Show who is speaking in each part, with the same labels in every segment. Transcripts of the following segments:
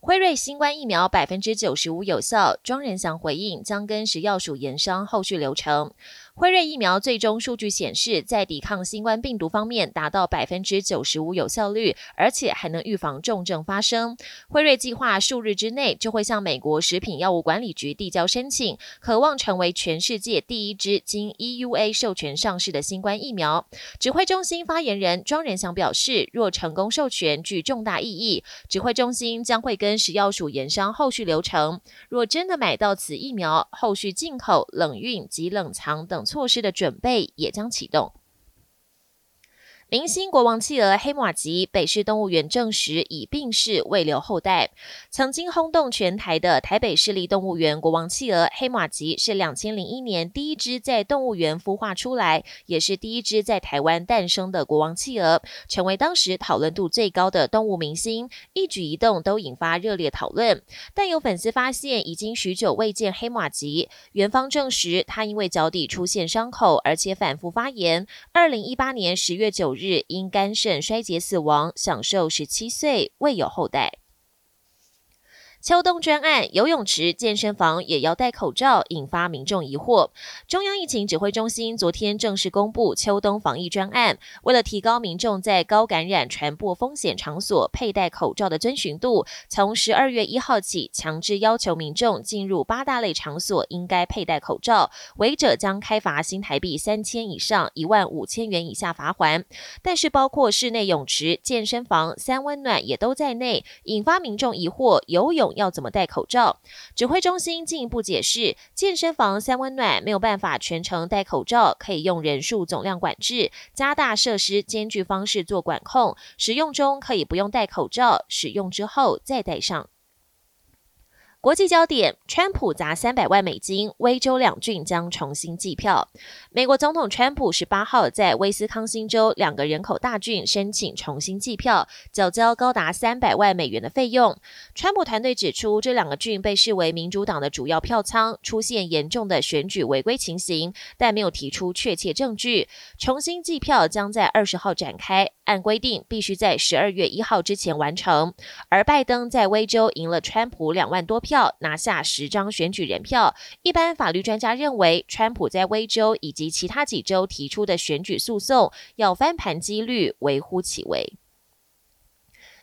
Speaker 1: 辉瑞新冠疫苗百分之九十五有效，庄仁祥回应将跟食药署研商后续流程。辉瑞疫苗最终数据显示，在抵抗新冠病毒方面达到百分之九十五有效率，而且还能预防重症发生。辉瑞计划数日之内就会向美国食品药物管理局递交申请，渴望成为全世界第一支经 EUA 授权上市的新冠疫苗。指挥中心发言人庄仁祥表示，若成功授权，具重大意义。指挥中心将会跟食药署研商后续流程。若真的买到此疫苗，后续进口、冷运及冷藏等。措施的准备也将启动。明星国王企鹅黑马吉北市动物园证实已病逝，未留后代。曾经轰动全台的台北市立动物园国王企鹅黑马吉，是两千零一年第一只在动物园孵化出来，也是第一只在台湾诞生的国王企鹅，成为当时讨论度最高的动物明星，一举一动都引发热烈讨论。但有粉丝发现，已经许久未见黑马吉，园方证实他因为脚底出现伤口，而且反复发炎。二零一八年十月九日。日因肝肾衰竭死亡，享受十七岁，未有后代。秋冬专案，游泳池、健身房也要戴口罩，引发民众疑惑。中央疫情指挥中心昨天正式公布秋冬防疫专案，为了提高民众在高感染传播风险场所佩戴口罩的遵循度，从十二月一号起，强制要求民众进入八大类场所应该佩戴口罩，违者将开罚新台币三千以上一万五千元以下罚款。但是，包括室内泳池、健身房、三温暖也都在内，引发民众疑惑：游泳。要怎么戴口罩？指挥中心进一步解释，健身房三温暖没有办法全程戴口罩，可以用人数总量管制，加大设施间距方式做管控。使用中可以不用戴口罩，使用之后再戴上。国际焦点：川普砸三百万美金，威州两郡将重新计票。美国总统川普十八号在威斯康星州两个人口大郡申请重新计票，缴交高达三百万美元的费用。川普团队指出，这两个郡被视为民主党的主要票仓，出现严重的选举违规情形，但没有提出确切证据。重新计票将在二十号展开，按规定必须在十二月一号之前完成。而拜登在威州赢了川普两万多票。票拿下十张选举人票。一般法律专家认为，川普在威州以及其他几州提出的选举诉讼要翻盘几率微乎其微。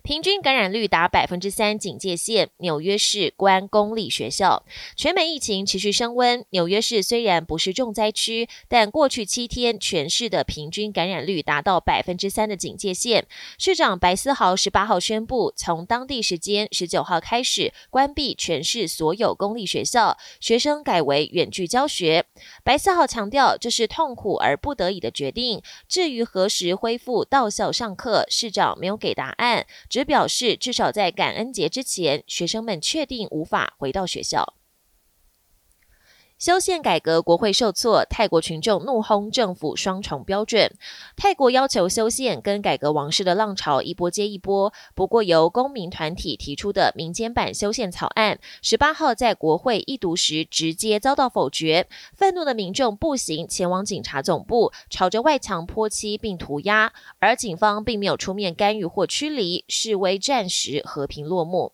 Speaker 1: 平均感染率达百分之三警戒线，纽约市关公立学校。全美疫情持续升温，纽约市虽然不是重灾区，但过去七天全市的平均感染率达到百分之三的警戒线。市长白思豪十八号宣布，从当地时间十九号开始关闭全市所有公立学校，学生改为远距教学。白思豪强调，这是痛苦而不得已的决定。至于何时恢复到校上课，市长没有给答案。只表示，至少在感恩节之前，学生们确定无法回到学校。修宪改革，国会受挫，泰国群众怒轰政府双重标准。泰国要求修宪跟改革王室的浪潮一波接一波。不过，由公民团体提出的民间版修宪草案，十八号在国会一读时直接遭到否决。愤怒的民众步行前往警察总部，朝着外墙泼漆并涂鸦，而警方并没有出面干预或驱离，示威暂时和平落幕。